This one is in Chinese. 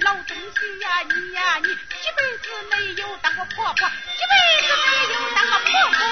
老东西呀你呀你一辈子没有当过婆婆一辈子没有当过婆婆。